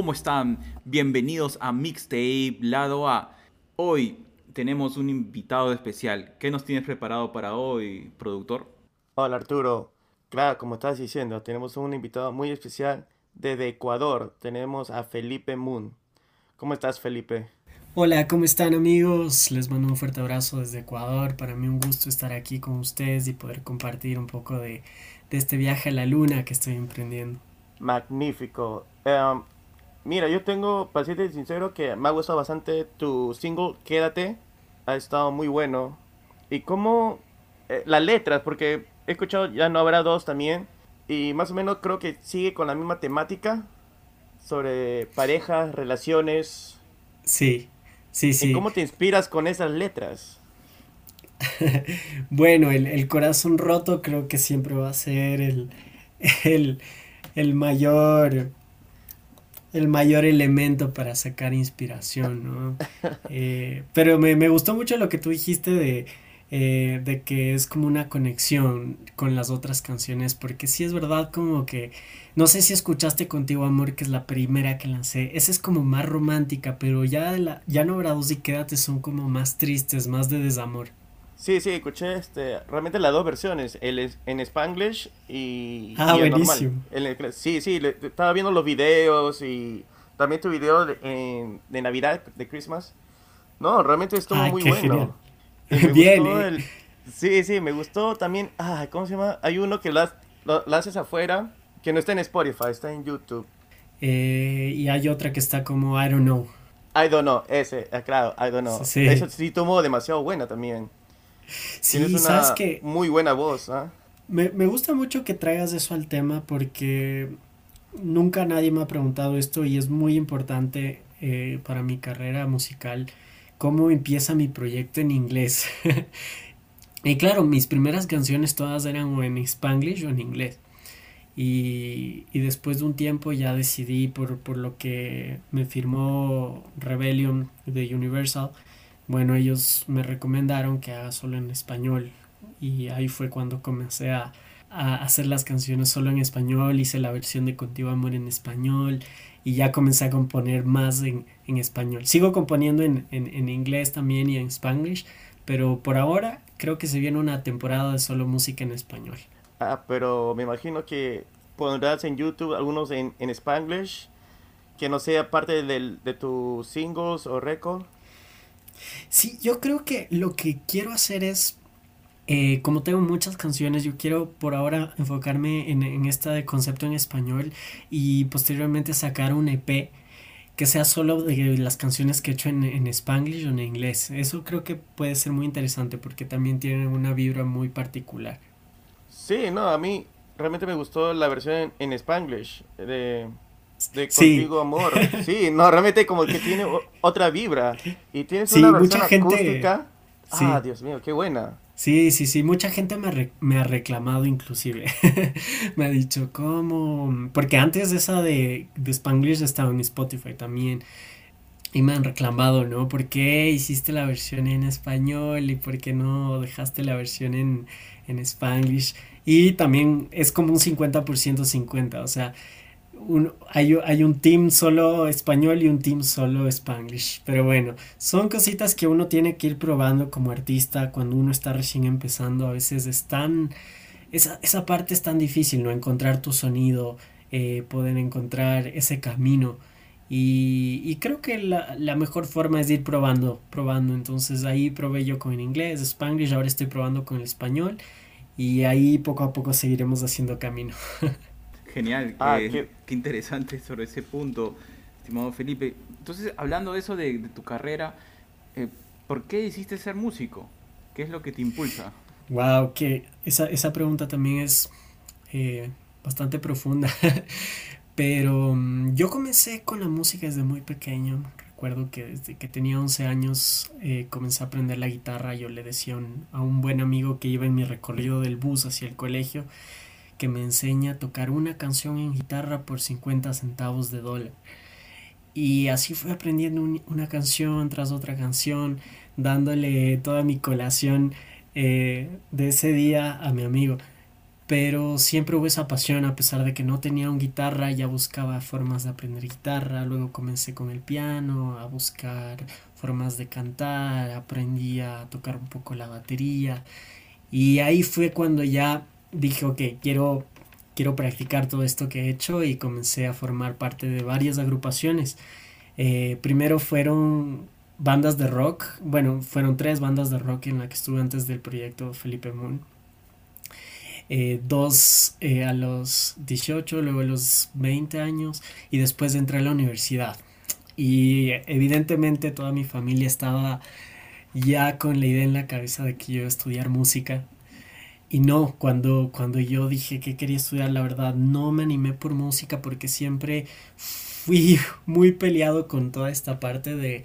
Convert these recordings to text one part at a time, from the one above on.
¿cómo están? Bienvenidos a Mixtape Lado A. Hoy tenemos un invitado especial. ¿Qué nos tienes preparado para hoy, productor? Hola Arturo. Claro, como estás diciendo, tenemos un invitado muy especial desde Ecuador. Tenemos a Felipe Moon. ¿Cómo estás, Felipe? Hola, ¿cómo están amigos? Les mando un fuerte abrazo desde Ecuador. Para mí un gusto estar aquí con ustedes y poder compartir un poco de, de este viaje a la luna que estoy emprendiendo. Magnífico. Em, mira, yo tengo, para serte sincero, que me ha gustado bastante tu single Quédate. Ha estado muy bueno. Y cómo eh, las letras, porque he escuchado Ya no habrá dos también. Y más o menos creo que sigue con la misma temática sobre parejas, relaciones. Sí, sí, sí. ¿Y cómo te inspiras con esas letras? bueno, el, el, corazón roto creo que siempre va a ser el, el, el mayor el mayor elemento para sacar inspiración, ¿no? Eh, pero me, me, gustó mucho lo que tú dijiste de, eh, de que es como una conexión con las otras canciones, porque sí es verdad como que, no sé si escuchaste Contigo Amor, que es la primera que lancé, esa es como más romántica, pero ya, la, ya no habrá dos y quédate son como más tristes, más de desamor. Sí, sí, escuché este, realmente las dos versiones, el en Spanglish y, ah, buenísimo. sí, sí, estaba viendo los videos y también tu video de, de Navidad, de Christmas. No, realmente estuvo muy bueno. Bien. ¿eh? sí, sí, me gustó también. Ah, ¿cómo se llama? Hay uno que lo, haces afuera, que no está en Spotify, está en YouTube. Eh, y hay otra que está como I don't know. I don't know, ese, ah, claro, I don't know. Sí. Eso sí tomó demasiado buena también. Sí, Tienes una que muy buena voz, ¿ah? Me, me gusta mucho que traigas eso al tema porque nunca nadie me ha preguntado esto y es muy importante eh, para mi carrera musical cómo empieza mi proyecto en inglés. y claro, mis primeras canciones todas eran o en spanglish o en inglés. Y, y después de un tiempo ya decidí por, por lo que me firmó Rebellion de Universal bueno, ellos me recomendaron que haga solo en español y ahí fue cuando comencé a, hacer las canciones solo en español, hice la versión de Contigo Amor en español y ya comencé a componer más en, español. Sigo componiendo en, en, inglés también y en spanglish, pero por ahora creo que se viene una temporada de solo música en español. Ah, pero me imagino que pondrás en YouTube algunos en, en spanglish que no sea parte de tus singles o récord. Sí, yo creo que lo que quiero hacer es, eh, como tengo muchas canciones, yo quiero por ahora enfocarme en, en este concepto en español y posteriormente sacar un EP que sea solo de las canciones que he hecho en, en Spanglish o en inglés. Eso creo que puede ser muy interesante porque también tienen una vibra muy particular. Sí, no, a mí realmente me gustó la versión en, en Spanglish de de Contigo Amor. Sí, no, realmente como que tiene otra vibra. Y tienes una versión mucha acústica. Ah, Dios mío, qué buena. Sí, sí, sí, mucha gente me, ha me ha reclamado inclusive. me ha dicho, ¿cómo? Porque antes de esa de, de Spanglish estaba en Spotify también. Y me han reclamado, ¿no? ¿Por qué hiciste la versión en español y por qué no dejaste la versión en, en Spanglish? Y también es como un 50% 50, o sea, hay, un team solo español y un team solo spanglish. Pero bueno, son cositas que uno tiene que ir probando como artista cuando uno está recién empezando. A veces es tan... Esa, esa parte es tan difícil, ¿no? Encontrar tu sonido, eh, poder encontrar ese camino. Y, y creo que la, la, mejor forma es ir probando, probando. Entonces ahí probé yo con inglés, spanglish, ahora estoy probando con el español. Y ahí poco a poco seguiremos haciendo camino. Genial, ah, qué... interesante sobre ese punto, estimado Felipe. Entonces, hablando de eso de, tu carrera, eh, ¿por qué decidiste ser músico? ¿Qué es lo que te impulsa? Wow, que esa, esa pregunta también es eh, bastante profunda. Pero mm, yo comencé con la música desde muy pequeño. Recuerdo que desde que tenía 11 años eh, comencé a aprender la guitarra. Yo le decía a un buen amigo que iba en mi recorrido del bus hacia el colegio que me enseña a tocar una canción en guitarra por 50 centavos de dólar. Y así fui aprendiendo una canción tras otra canción, dándole toda mi colación eh, de ese día a mi amigo. pero siempre hubo esa pasión a pesar de que no tenía un guitarra, ya buscaba formas de aprender guitarra, luego comencé con el piano, a buscar formas de cantar, aprendí a tocar un poco la batería y ahí fue cuando ya dije, ok, quiero, quiero practicar todo esto que he hecho y comencé a formar parte de varias agrupaciones. Eh, primero fueron bandas de rock, bueno, fueron tres bandas de rock en la que estuve antes del proyecto Felipe Moon eh, dos eh, a los 18, luego a los 20 años y después entré a la universidad. Y evidentemente toda mi familia estaba ya con la idea en la cabeza de que yo iba a estudiar música. Y no, cuando, cuando yo dije que quería estudiar, la verdad, no me animé por música porque siempre fui muy peleado con toda esta parte de,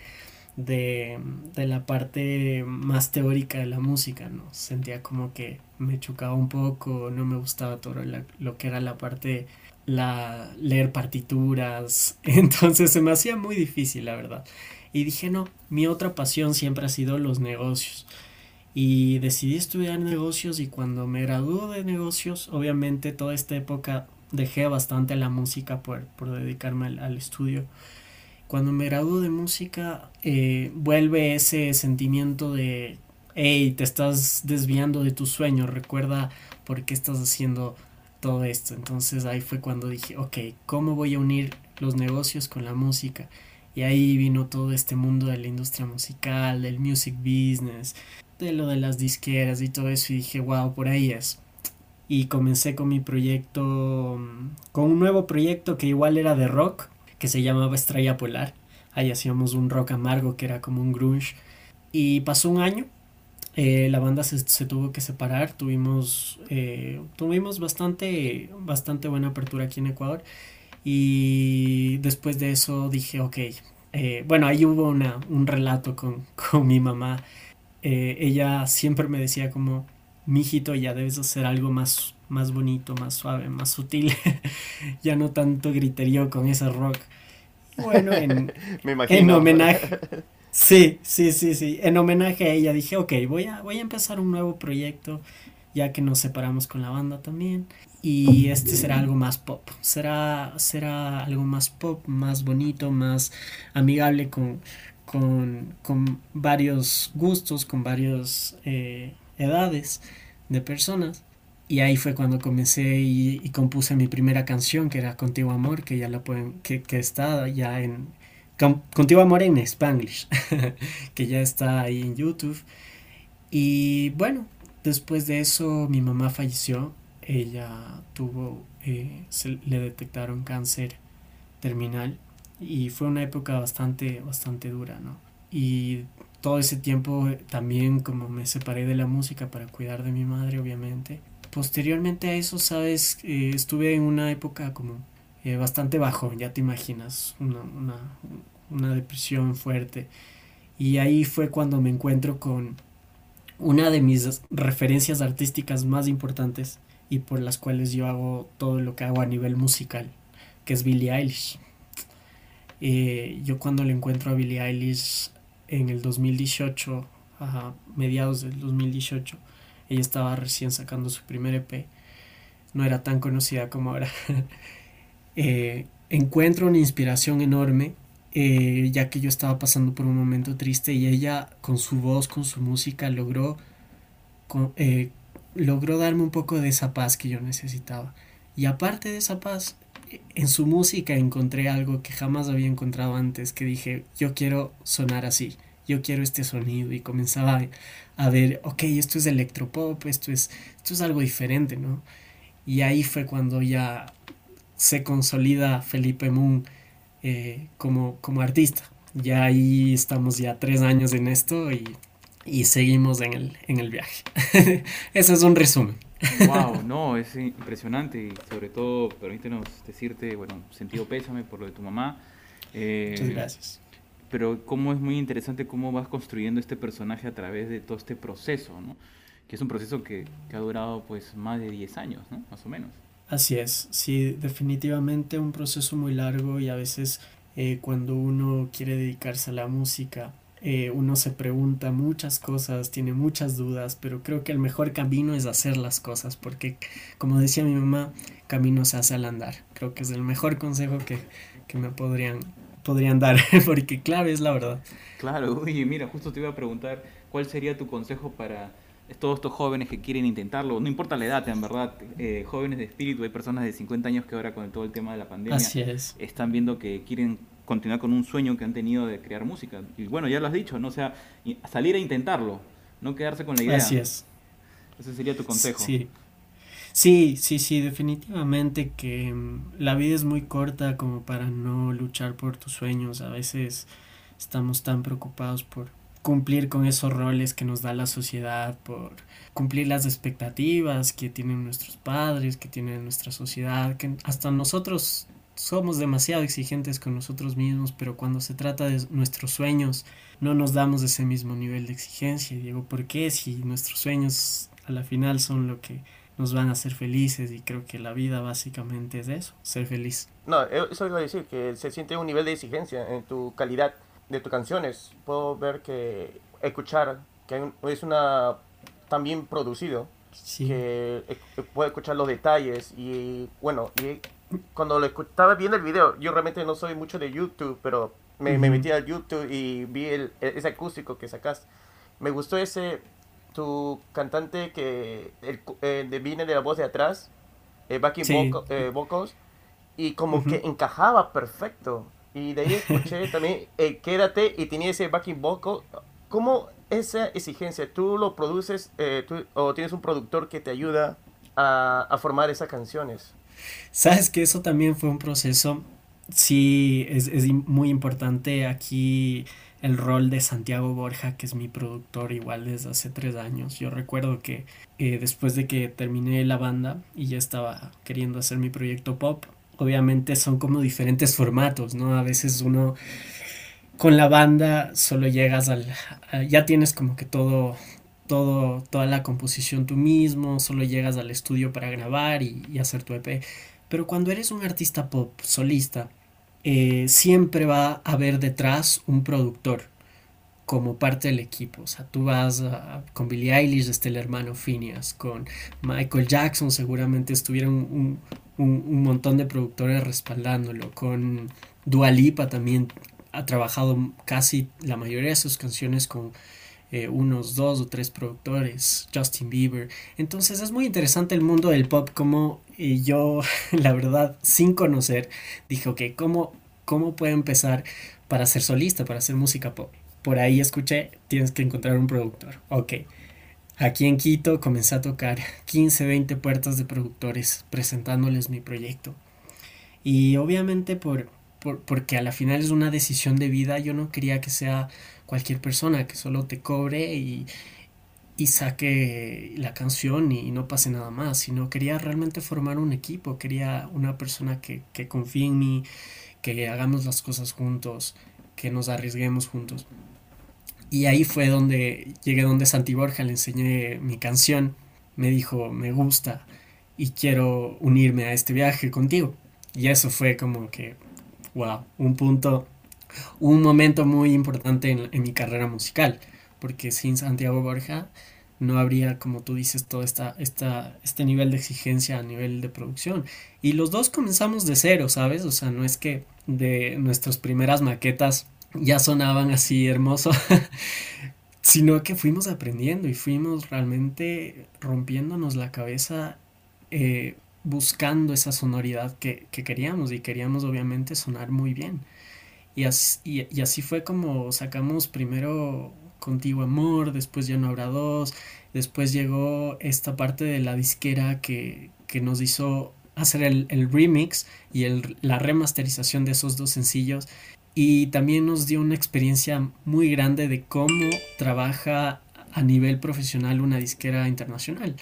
de, la parte más teórica de la música, ¿no? Sentía como que me chocaba un poco, no me gustaba todo lo que era la parte, la leer partituras, entonces se me hacía muy difícil, la verdad. Y dije, no, mi otra pasión siempre ha sido los negocios. Y decidí estudiar negocios y cuando me graduó de negocios, obviamente toda esta época dejé bastante la música por, por dedicarme al estudio cuando me graduó de música, eh, vuelve ese sentimiento de, hey, te estás desviando de tu sueño, recuerda por qué estás haciendo todo esto. Entonces ahí fue cuando dije, ok, ¿cómo voy a unir los negocios con la música? Y ahí vino todo este mundo de la industria musical, del music business, de lo de las disqueras y todo eso. Y dije, wow, por ahí es. Y comencé con mi proyecto, con un nuevo proyecto que igual era de rock, que se llamaba Estrella Polar. Ahí hacíamos un rock amargo que era como un grunge. Y pasó un año, eh, la banda se, se, tuvo que separar, tuvimos, eh, tuvimos bastante, bastante buena apertura aquí en Ecuador. Y después de eso dije, ok, eh, bueno, ahí hubo una, un relato con, con mi mamá. Ella siempre me decía como, mijito, ya debes hacer algo más más bonito, más suave, más sutil. ya no tanto griterío con ese rock. Bueno, en, en homenaje. Sí, sí, sí, sí. En homenaje a ella dije, ok, voy a, voy a empezar un nuevo proyecto, ya que nos separamos con la banda también. Y este será algo más pop. Será, será algo más pop, más bonito, más amigable con, con, con varios gustos, con varias eh, edades de personas. Y ahí fue cuando comencé y, compuse mi primera canción, que era Contigo Amor, que ya la pueden, que, que está ya en, Contigo Amor en Spanglish, que ya está ahí en YouTube. Y bueno, después de eso mi mamá falleció, ella tuvo, eh, se, le detectaron cáncer terminal y fue una época bastante, bastante dura, ¿no? Y todo ese tiempo también como me separé de la música para cuidar de mi madre, obviamente, posteriormente a eso, sabes, eh, estuve en una época como eh, bastante bajo, ya te imaginas, una, una, una, depresión fuerte. Y ahí fue cuando me encuentro con una de mis referencias artísticas más importantes y por las cuales yo hago todo lo que hago a nivel musical, que es Billie Eilish. Eh, yo cuando le encuentro a Billie Eilish en el 2018, a mediados del 2018, ella estaba recién sacando su primer EP. No era tan conocida como ahora. Eh, encuentro una inspiración enorme, eh, ya que yo estaba pasando por un momento triste y ella con su voz, con su música, logró, logró darme un poco de esa paz que yo necesitaba. Y aparte de esa paz, en su música encontré algo que jamás había encontrado antes, que dije, yo quiero sonar así yo quiero este sonido y comenzaba a, ver, ok, esto es electropop, esto es, esto es algo diferente, ¿no? Y ahí fue cuando ya se consolida Felipe Moon eh, como, como artista. Ya ahí estamos ya tres años en esto y, y seguimos en el, en el viaje. Ese es un resumen. Wow, no, es impresionante y sobre todo permítenos decirte, bueno, sentido pésame por lo de tu mamá. Eh, Muchas gracias pero cómo es muy interesante cómo vas construyendo este personaje a través de todo este proceso, ¿no? Que es un proceso que, que ha durado pues más de 10 años, ¿no? Más o menos. Así es, sí, definitivamente un proceso muy largo y a veces eh, cuando uno quiere dedicarse a la música, eh, uno se pregunta muchas cosas, tiene muchas dudas, pero creo que el mejor camino es hacer las cosas, porque como decía mi mamá, camino se hace al andar. Creo que es el mejor consejo que, que me podrían, podrían dar, porque claro, es la verdad. Claro, oye, mira, justo te iba a preguntar, ¿cuál sería tu consejo para todos estos jóvenes que quieren intentarlo? No importa la edad, en verdad, eh, jóvenes de espíritu, hay personas de 50 años que ahora con todo el tema de la pandemia están viendo que quieren continuar con un sueño que han tenido de crear música. Y bueno, ya lo has dicho, ¿no? O sea, salir a intentarlo, no quedarse con la idea. Así es. Ese sería tu consejo. Sí. Sí, sí, sí, definitivamente que mm, la vida es muy corta como para no luchar por tus sueños. A veces estamos tan preocupados por cumplir con esos roles que nos da la sociedad, por cumplir las expectativas que tienen nuestros padres, que tiene nuestra sociedad, que hasta nosotros somos demasiado exigentes con nosotros mismos, pero cuando se trata de nuestros sueños, no nos damos ese mismo nivel de exigencia. Digo, ¿por qué? Si nuestros sueños a la final son lo que nos van a hacer felices y creo que la vida básicamente es eso, ser feliz. No, eh, eso iba a decir, que se siente un nivel de exigencia en tu calidad de tus canciones. Puedo ver que escuchar, que es una tan bien producido, que eh, puedo escuchar los detalles y bueno, y cuando lo estaba viendo el video, yo realmente no soy mucho de YouTube, pero me, me metí a YouTube y vi el, e, ese acústico que sacaste. Me gustó ese, tu cantante que el, eh, viene de la voz de atrás, eh, backing eh, vocals, y como que encajaba perfecto. Y de ahí escuché también eh, Quédate y tenía ese backing vocal. ¿Cómo esa exigencia? ¿Tú lo produces o tienes un productor que te ayuda a, a formar esas canciones? Sabes que eso también fue un proceso, sí, es, muy importante aquí el rol de Santiago Borja, que es mi productor igual desde hace tres años. Yo recuerdo que eh, después de que terminé la banda y ya estaba queriendo hacer mi proyecto pop, obviamente son como diferentes formatos, ¿no? A veces uno con la banda solo llegas al... ya tienes como que todo todo, toda la composición tú mismo, solo llegas al estudio para grabar y, hacer tu EP. Pero cuando eres un artista pop solista, eh, siempre va a haber detrás un productor como parte del equipo. O sea, tú vas con Billie Eilish, este el hermano Phineas, con Michael Jackson, seguramente estuvieron un, un, montón de productores respaldándolo, con Dua Lipa también ha trabajado casi la mayoría de sus canciones con eh, unos dos o tres productores, Justin Bieber. Entonces es muy interesante el mundo del pop, como yo, la verdad, sin conocer, dije, ok, ¿cómo, ¿cómo puedo empezar para ser solista, para hacer música pop? Por ahí escuché, tienes que encontrar un productor. Ok. Aquí en Quito comencé a tocar 15, 20 puertas de productores presentándoles mi proyecto. Y obviamente por, por, porque a la final es una decisión de vida, yo no quería que sea cualquier persona que solo te cobre y, y saque la canción y no pase nada más, sino quería realmente formar un equipo, quería una persona que, que confíe en mí, que hagamos las cosas juntos, que nos arriesguemos juntos. Y ahí fue donde llegué donde Santi Borja, le enseñé mi canción, me dijo, me gusta y quiero unirme a este viaje contigo. Y eso fue como que, wow, un punto un momento muy importante en, mi carrera musical, porque sin Santiago Borja no habría, como tú dices, todo esta, este nivel de exigencia a nivel de producción. Y los dos comenzamos de cero, ¿sabes? O sea, no es que de nuestras primeras maquetas ya sonaban así hermoso, sino que fuimos aprendiendo y fuimos realmente rompiéndonos la cabeza eh, buscando esa sonoridad que queríamos y queríamos obviamente sonar muy bien. Y así, fue como sacamos primero Contigo Amor, después Ya no habrá dos, después llegó esta parte de la disquera que, que nos hizo hacer el, el remix y el, la remasterización de esos dos sencillos y también nos dio una experiencia muy grande de cómo trabaja a nivel profesional una disquera internacional.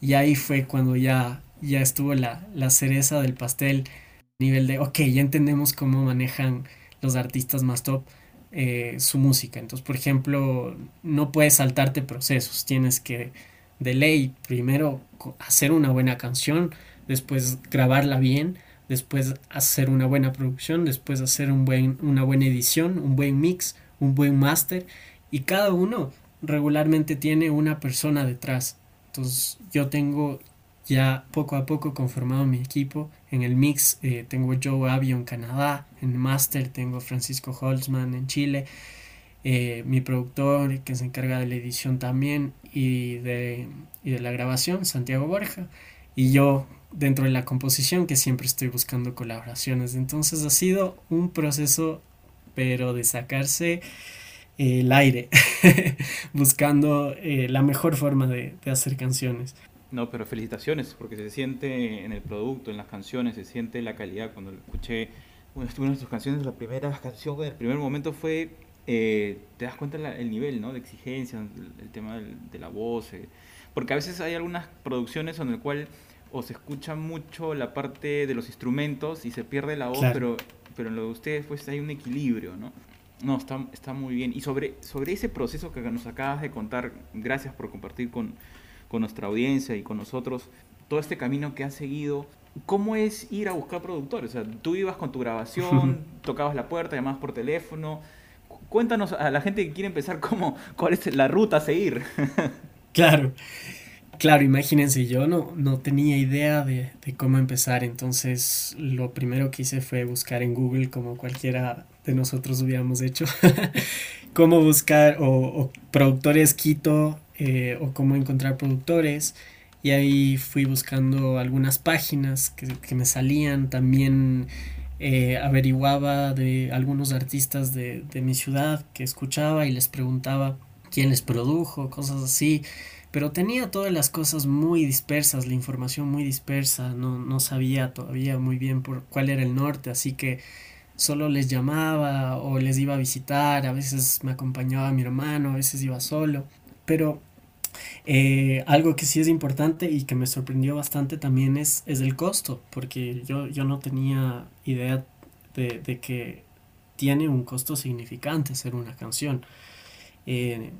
Y ahí fue cuando ya, ya estuvo la, la cereza del pastel, nivel de, ok, ya entendemos cómo manejan artistas más top eh, su música. Entonces, por ejemplo, no puedes saltarte procesos, tienes que de ley primero hacer una buena canción, después grabarla bien, después hacer una buena producción, después hacer un buen, una buena edición, un buen mix, un buen máster y cada uno regularmente tiene una persona detrás. Entonces yo tengo ya poco a poco conformado mi equipo. En el mix eh, tengo Joe Avio en Canadá, en master tengo Francisco Holtzman en Chile, eh, mi productor que se encarga de la edición también y de, y de la grabación, Santiago Borja, y yo dentro de la composición que siempre estoy buscando colaboraciones. Entonces ha sido un proceso, pero de sacarse el aire, buscando eh, la mejor forma de, hacer canciones. No, pero felicitaciones, porque se siente en el producto, en las canciones, se siente la calidad. Cuando escuché una de tus canciones, la primera canción, el primer momento fue, eh, te das cuenta el nivel ¿no? de exigencia, el, tema de la voz, eh, porque a veces hay algunas producciones en el cual o se escucha mucho la parte de los instrumentos y se pierde la voz, pero, pero en lo de ustedes pues hay un equilibrio, ¿no? No, está, está muy bien. Y sobre, sobre ese proceso que nos acabas de contar, gracias por compartir con, con nuestra audiencia y con nosotros todo este camino que has seguido. ¿Cómo es ir a buscar productores? O sea, tú ibas con tu grabación, tocabas la puerta, llamabas por teléfono. Cuéntanos a la gente que quiere empezar cómo, cuál es la ruta a seguir. claro. Claro, imagínense, yo no, no tenía idea de, cómo empezar, entonces lo primero que hice fue buscar en Google, como cualquiera de nosotros hubiéramos hecho, cómo buscar o, productores Quito eh, o cómo encontrar productores. Y ahí fui buscando algunas páginas que, me salían, también eh, averiguaba de algunos artistas de, de mi ciudad que escuchaba y les preguntaba quién les produjo, cosas así. Pero tenía todas las cosas muy dispersas, la información muy dispersa, no, no sabía todavía muy bien por cuál era el norte, así que solo les llamaba o les iba a visitar, a veces me acompañaba mi hermano, a veces iba solo, pero eh, algo que sí es importante y que me sorprendió bastante también es, es el costo, porque yo, yo no tenía idea de, de, que tiene un costo significante hacer una canción. Eh,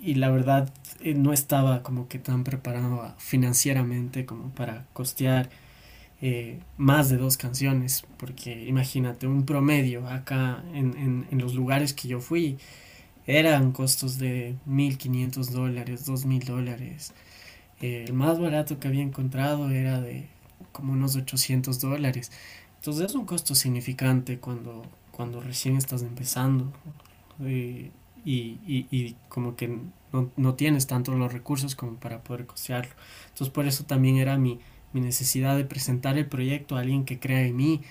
y la verdad eh, no estaba como que tan preparado financieramente como para costear más de dos canciones, porque imagínate, un promedio acá en, en, los lugares que yo fui eran costos de 1.500 dólares, 2.000 dólares. Eh, el más barato que había encontrado era de como unos 800 dólares. Entonces es un costo significante cuando, cuando recién estás empezando y, y, y como que no, no, tienes tanto los recursos como para poder costearlo. Entonces por eso también era mi, mi necesidad de presentar el proyecto a alguien que crea en mí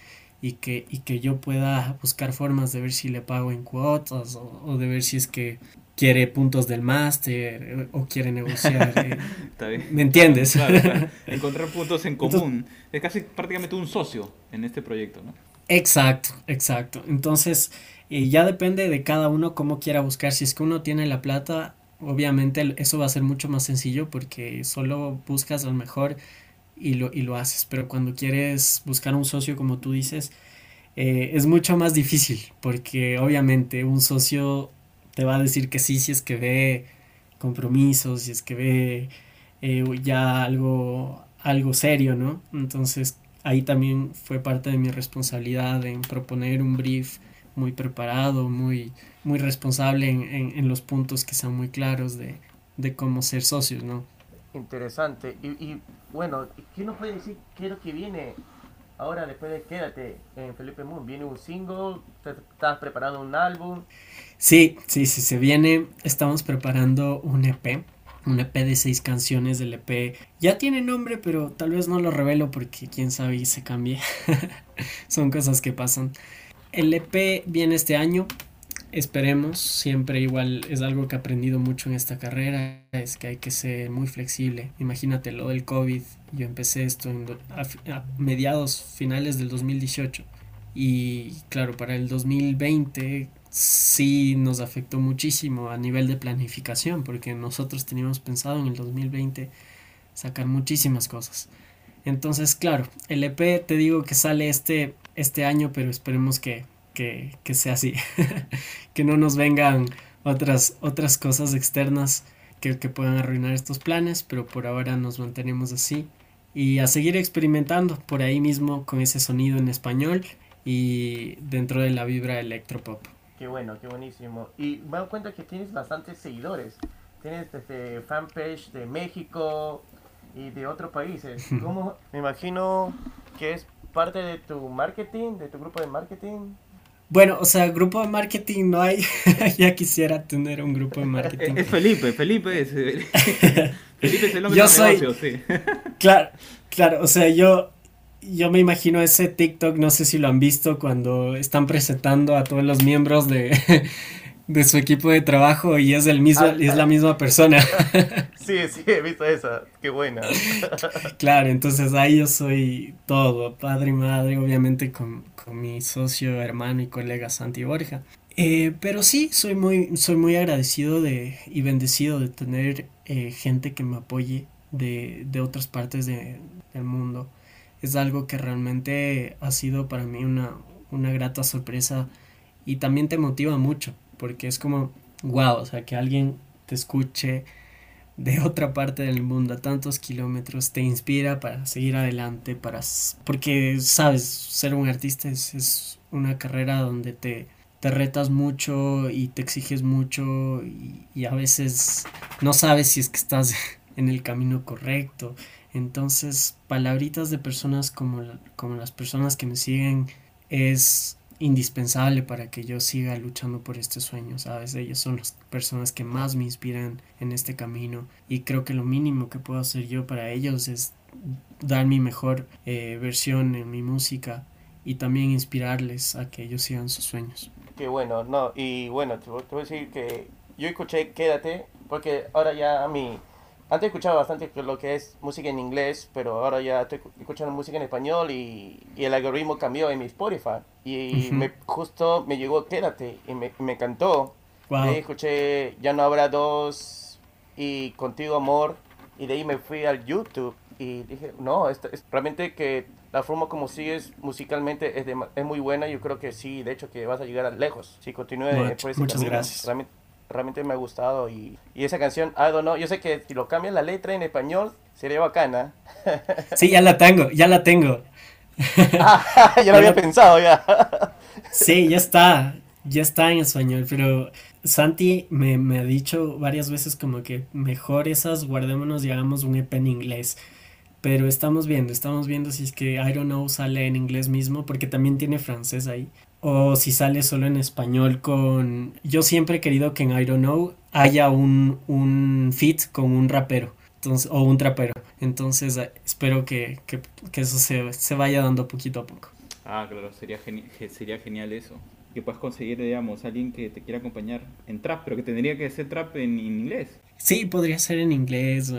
y que, y que yo pueda buscar formas de ver si le pago en cuotas o, de ver si es que quiere puntos del máster eh, o quiere negociar. Eh, ¿Me entiendes? Encontrar puntos en común. es casi prácticamente un socio en este proyecto, ¿no? Exacto, exacto. Entonces, y ya depende de cada uno cómo quiera buscar. Si es que uno tiene la plata, obviamente eso va a ser mucho más sencillo porque solo buscas lo mejor y lo, y lo haces. Pero cuando quieres buscar un socio, como tú dices, eh, es mucho más difícil porque obviamente un socio te va a decir que sí si es que ve compromisos, si es que ve eh, ya algo, algo serio, ¿no? Entonces ahí también fue parte de mi responsabilidad en proponer un brief muy preparado, muy, muy responsable en, en, los puntos que sean muy claros de, de, cómo ser socios, ¿no? Interesante. Y, y, bueno, ¿qué nos puede decir qué es lo que viene ahora después de Quédate en Felipe Moon? ¿Viene un single? ¿Estás preparando un álbum? Sí, sí, sí, se viene. Estamos preparando un EP un EP de seis canciones del EP. Ya tiene nombre, pero tal vez no lo revelo porque quién sabe y se cambie. Son cosas que pasan. El EP viene este año, esperemos, siempre igual es algo que he aprendido mucho en esta carrera, es que hay que ser muy flexible. Imagínate lo del COVID, yo empecé esto en, a, mediados finales del 2018 y claro, para el 2020 sí nos afectó muchísimo a nivel de planificación, porque nosotros teníamos pensado en el 2020 sacar muchísimas cosas. Entonces, claro, el EP te digo que sale este este año, pero esperemos que, que, que sea así, que no nos vengan otras, otras cosas externas que, que puedan arruinar estos planes, pero por ahora nos mantenemos así y a seguir experimentando por ahí mismo con ese sonido en español y dentro de la vibra electropop. Qué bueno, qué buenísimo. Y me doy cuenta que tienes bastantes seguidores. Tienes desde fanpage de México y de otros países. ¿Cómo? Me imagino que es parte de tu marketing, de tu grupo de marketing. Bueno, o sea, grupo de marketing no hay. ya quisiera tener un grupo de marketing. Es Felipe, Felipe es. Felipe es el hombre yo soy, sí. Claro, claro, o sea, yo yo me imagino ese TikTok, no sé si lo han visto, cuando están presentando a todos los miembros de, de su equipo de trabajo y es el mismo, es la misma persona. Sí, sí, he visto esa, qué buena. Claro, entonces ahí yo soy todo, padre y madre, obviamente con, mi socio, hermano y colega Santi Borja. Eh, pero sí, soy muy, soy muy agradecido de, y bendecido de tener eh, gente que me apoye de, de otras partes de, del mundo. Es algo que realmente ha sido para mí una, una grata sorpresa y también te motiva mucho porque es como, wow, o sea, que alguien te escuche de otra parte del mundo a tantos kilómetros te inspira para seguir adelante, para porque sabes, ser un artista es, una carrera donde te, te retas mucho y te exiges mucho y, a veces no sabes si es que estás en el camino correcto. Entonces, palabritas de personas como, como las personas que me siguen es indispensable para que yo siga luchando por este sueño, ¿sabes? Ellos son las personas que más me inspiran en este camino y creo que lo mínimo que puedo hacer yo para ellos es dar mi mejor eh, versión en mi música y también inspirarles a que ellos sigan sus sueños. Qué bueno, no, y bueno, te voy a decir que yo escuché Quédate porque ahora ya a mí antes escuchaba bastante lo que es música en inglés, pero ahora ya estoy escuchando música en español y, el algoritmo cambió en mi Spotify. Y me, justo me llegó Quédate y me, me encantó. escuché Ya no habrá dos y Contigo Amor. Y de ahí me fui al YouTube y dije, no, es realmente que la forma como sigues musicalmente es, es muy buena. Yo creo que sí, de hecho que vas a llegar a lejos. Si continúe por ese Muchas gracias realmente me ha gustado y, y esa canción, I don't know, yo sé que si lo cambian la letra en español sería bacana. Sí, ya la tengo, ya la tengo. Ah, ya lo había pensado ya. Sí, ya está, ya está en español, pero Santi me, me, ha dicho varias veces como que mejor esas guardémonos y hagamos un EP en inglés. Pero estamos viendo, estamos viendo si es que I don't know sale en inglés mismo, porque también tiene francés ahí o si sale solo en español con... Yo siempre he querido que en I Don't Know haya un, un fit con un rapero entonces, o un trapero. Entonces eh, espero que, que, que eso se, se, vaya dando poquito a poco. Ah, claro, sería, sería genial eso. Que puedas conseguir, digamos, alguien que te quiera acompañar en trap, pero que tendría que ser trap en, inglés. Sí, podría ser en inglés.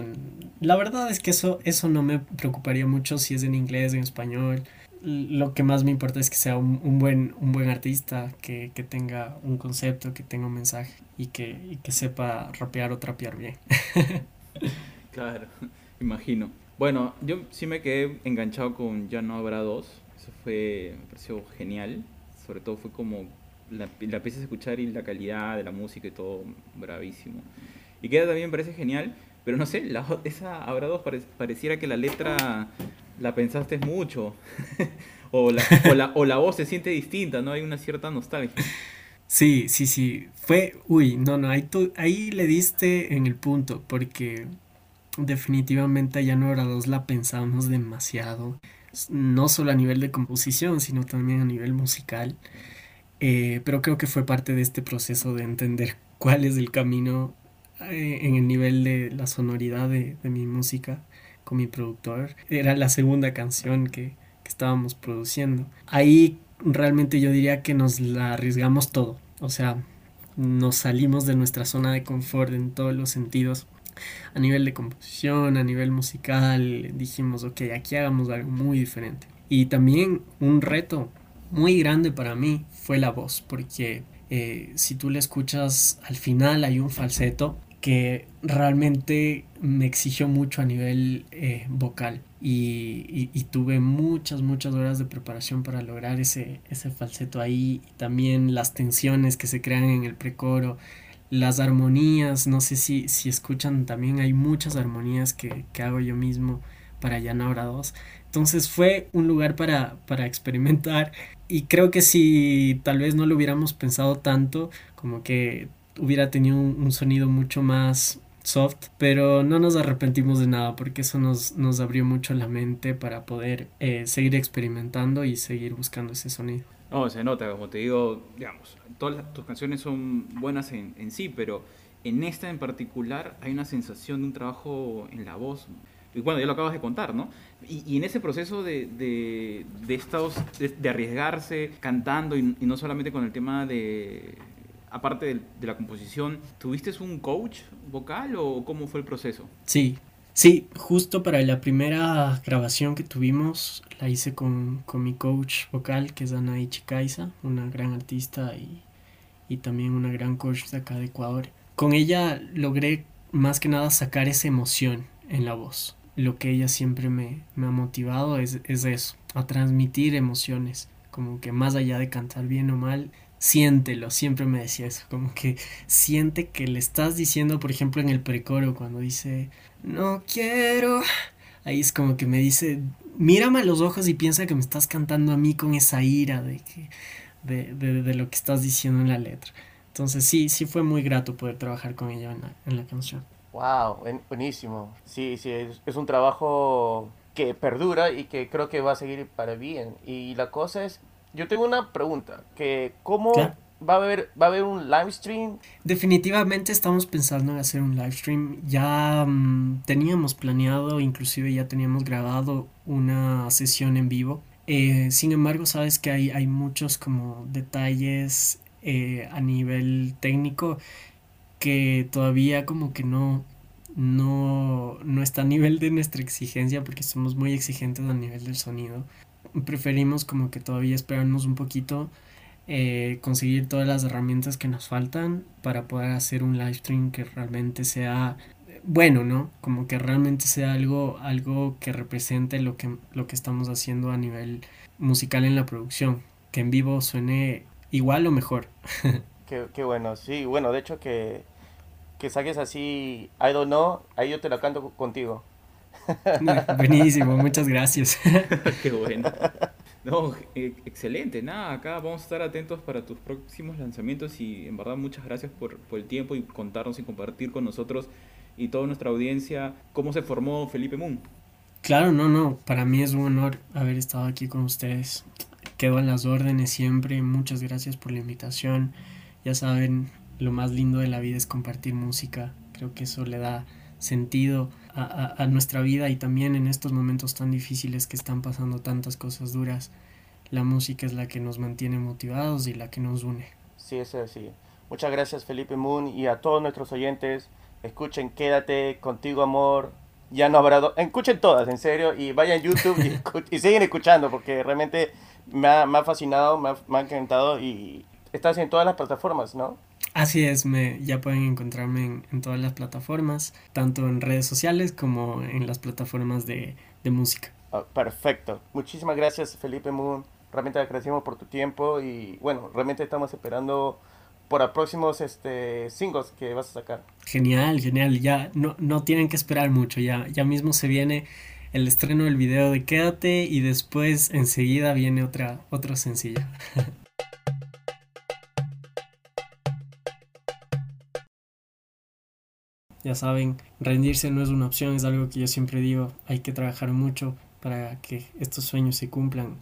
La verdad es que eso, eso no me preocuparía mucho si es en inglés, en español lo que más me importa es que sea un, buen, un buen artista, que, tenga un concepto, que tenga un mensaje y que, que sepa rapear o trapear bien. claro, imagino. Bueno, yo sí me quedé enganchado con Ya no habrá dos. Eso fue, me pareció genial. Sobre todo fue como la, la empiezas a escuchar y la calidad de la música y todo bravísimo. Y queda también me parece genial, pero no sé, la, esa habrá dos pareciera que la letra la pensaste mucho. o, la, o, la, o, la, voz se siente distinta, ¿no? Hay una cierta nostalgia. Sí, sí, sí. Fue, uy, no, no, ahí, tú, ahí le diste en el punto, porque definitivamente ya no era dos la pensamos demasiado. No solo a nivel de composición, sino también a nivel musical. Eh, pero creo que fue parte de este proceso de entender cuál es el camino eh, en el nivel de la sonoridad de, de mi música con mi productor. Era la segunda canción que, estábamos produciendo. Ahí realmente yo diría que nos la arriesgamos todo. O sea, nos salimos de nuestra zona de confort en todos los sentidos. A nivel de composición, a nivel musical, dijimos, ok, aquí hagamos algo muy diferente. Y también un reto muy grande para mí fue la voz, porque eh, si tú le escuchas al final hay un falseto que realmente me exigió mucho a nivel eh, vocal. Y, tuve muchas, muchas horas de preparación para lograr ese, ese falseto ahí, también las tensiones que se crean en el precoro, las armonías, no sé si, si escuchan también, hay muchas armonías que, que hago yo mismo para Ya no habrá dos. Entonces fue un lugar para, para experimentar. Y creo que si tal vez no lo hubiéramos pensado tanto, como que hubiera tenido un, sonido mucho más soft, pero no nos arrepentimos de nada porque eso nos, nos abrió mucho la mente para poder eh, seguir experimentando y seguir buscando ese sonido. No, se nota, como te digo, digamos, todas tus canciones son buenas en, en sí, pero en esta en particular hay una sensación de un trabajo en la voz. Y bueno, ya lo acabas de contar, ¿no? Y, en ese proceso de, de, de estos, de, arriesgarse cantando y, no solamente con el tema de, aparte de, la composición, ¿tuviste un coach vocal o cómo fue el proceso? Sí, sí, justo para la primera grabación que tuvimos, la hice con, con mi coach vocal, que es Anaí Chicaiza, una gran artista y, y también una gran coach de acá de Ecuador con ella logré más que nada sacar esa emoción en la voz. Lo que ella siempre me, ha motivado es, eso, a transmitir emociones, como que más allá de cantar bien o mal, siéntelo, siempre me decía eso, como que siente que le estás diciendo, por ejemplo, en el precoro, cuando dice, no quiero, ahí es como que me dice, mírame a los ojos y piensa que me estás cantando a mí con esa ira de, que, de lo que estás diciendo en la letra. Entonces sí, sí fue muy grato poder trabajar con ella en la, canción. Wow, buenísimo. Sí, sí, es, un trabajo que perdura y que creo que va a seguir para bien. Y la cosa es, yo tengo una pregunta, que ¿cómo va a haber va a haber un live stream? Definitivamente estamos pensando en hacer un live stream. Ya mm, teníamos planeado, inclusive ya teníamos grabado una sesión en vivo. Eh, sin embargo, sabes que hay, hay muchos como detalles eh, a nivel técnico que todavía como que no, no, no está a nivel de nuestra exigencia porque somos muy exigentes a nivel del sonido. Preferimos como que todavía esperarnos un poquito, eh, conseguir todas las herramientas que nos faltan para poder hacer un live stream que realmente sea bueno, ¿no? Como que realmente sea algo, algo que represente lo que, lo que estamos haciendo a nivel musical en la producción. Que en vivo suene igual o mejor. qué, bueno, sí, bueno, de hecho que, que saques así, I don't know, ahí yo te la canto contigo. Buenísimo, muchas gracias. qué bueno. No, e, excelente, nada, acá vamos a estar atentos para tus próximos lanzamientos y en verdad muchas gracias por, por el tiempo y contarnos y compartir con nosotros y toda nuestra audiencia cómo se formó Felipe Moon. Claro, no, no, para mí es un honor haber estado aquí con ustedes quedo en las órdenes siempre. Muchas gracias por la invitación. Ya saben, lo más lindo de la vida es compartir música. Creo que eso le da sentido a, nuestra vida y también en estos momentos tan difíciles que están pasando tantas cosas duras. La música es la que nos mantiene motivados y la que nos une. Sí, es así. Muchas gracias Felipe Moon y a todos nuestros oyentes. Escuchen Quédate, Contigo Amor, ya no habrá... Escuchen todas, en serio, y vayan a YouTube y, y siguen escuchando porque realmente me ha, me fascinado, me ha, me ha, encantado y estás en todas las plataformas, ¿no? Así es, me, ya pueden encontrarme en, todas las plataformas, tanto en redes sociales como en las plataformas de, de música. Ah, perfecto. Muchísimas gracias, Felipe Moon. Realmente agradecemos por tu tiempo y bueno, realmente estamos esperando por los próximos este, singles que vas a sacar. Genial, genial. Ya no, no tienen que esperar mucho, ya, ya mismo se viene el estreno del video de Quédate y después enseguida viene otra, otro sencillo. ya saben, rendirse no es una opción, es algo que yo siempre digo, hay que trabajar mucho para que estos sueños se cumplan.